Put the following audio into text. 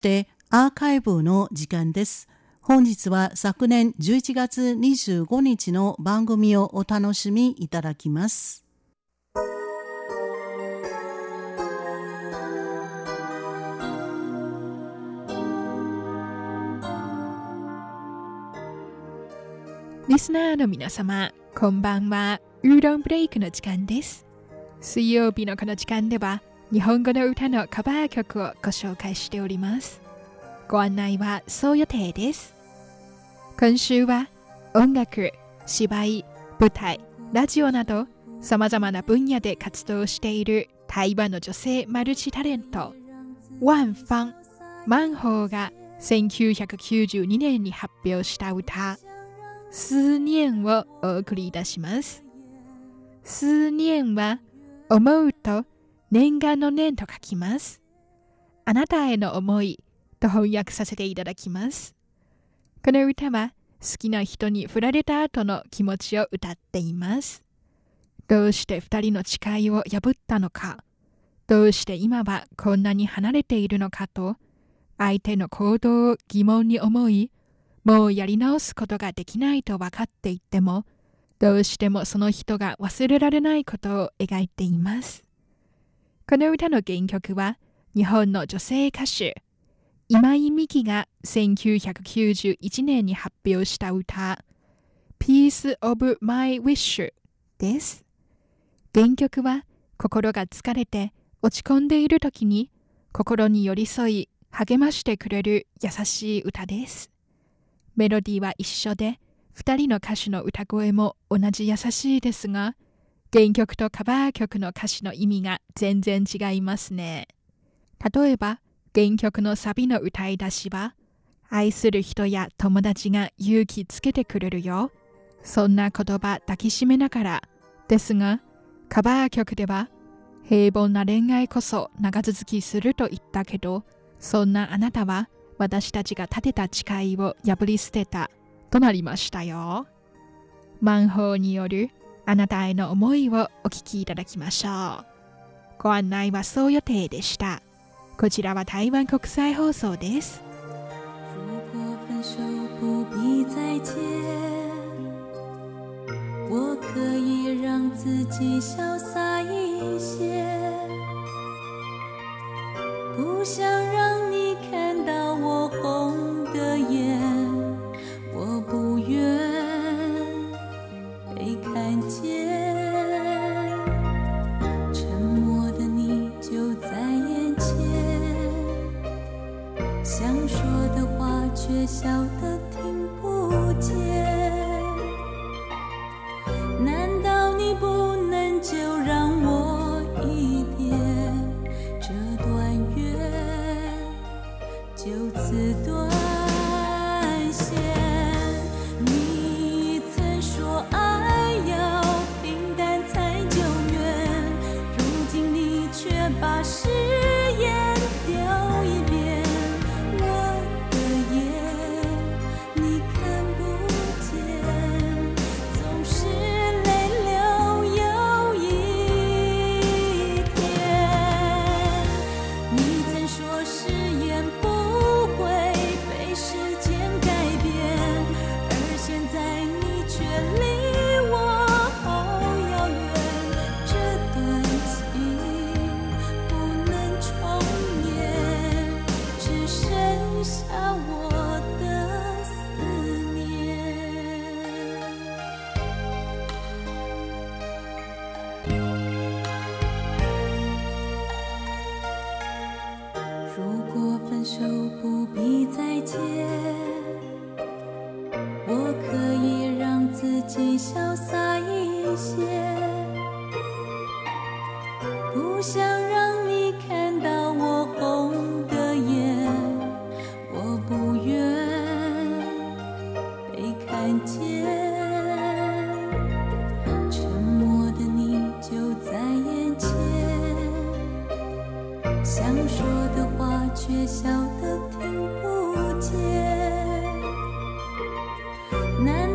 ってアーカイブの時間です。本日は昨年11月25日の番組をお楽しみいただきます。リスナーの皆様、こんばんは。ウーロンブレイクの時間です。水曜日のこの時間では、日本語の歌のカバー曲をご紹介しております。ご案内はそう予定です。今週は音楽、芝居、舞台、ラジオなど様々な分野で活動している台湾の女性マルチタレント、ワン・ファン・マンホーが1992年に発表した歌、思念をお送りいたします。思念は思うと念願の念と書きます。あなたへの思いと翻訳させていただきます。この歌は好きな人に振られた後の気持ちを歌っています。どうして二人の誓いを破ったのか、どうして今はこんなに離れているのかと、相手の行動を疑問に思い、もうやり直すことができないと分かっていても、どうしてもその人が忘れられないことを描いています。この歌の原曲は日本の女性歌手今井美樹が1991年に発表した歌 Piece of My Wish です。原曲は心が疲れて落ち込んでいる時に心に寄り添い励ましてくれる優しい歌です。メロディーは一緒で2人の歌手の歌声も同じ優しいですが原曲とカバー曲の歌詞の意味が全然違いますね。例えば、原曲のサビの歌い出しは、愛する人や友達が勇気つけてくれるよ。そんな言葉抱きしめながら。ですが、カバー曲では、平凡な恋愛こそ長続きすると言ったけど、そんなあなたは私たちが立てた誓いを破り捨てたとなりましたよ。マンホーによるあなたへの思いをお聞きいただきましょう。ご案内はそう予定でした。こちらは台湾国際放送です。我可以让自己潇洒一些，不想让就此多 believe. 潇洒一些，不想让你看到我红的眼，我不愿被看见。沉默的你就在眼前，想说的话却笑得听不见，难。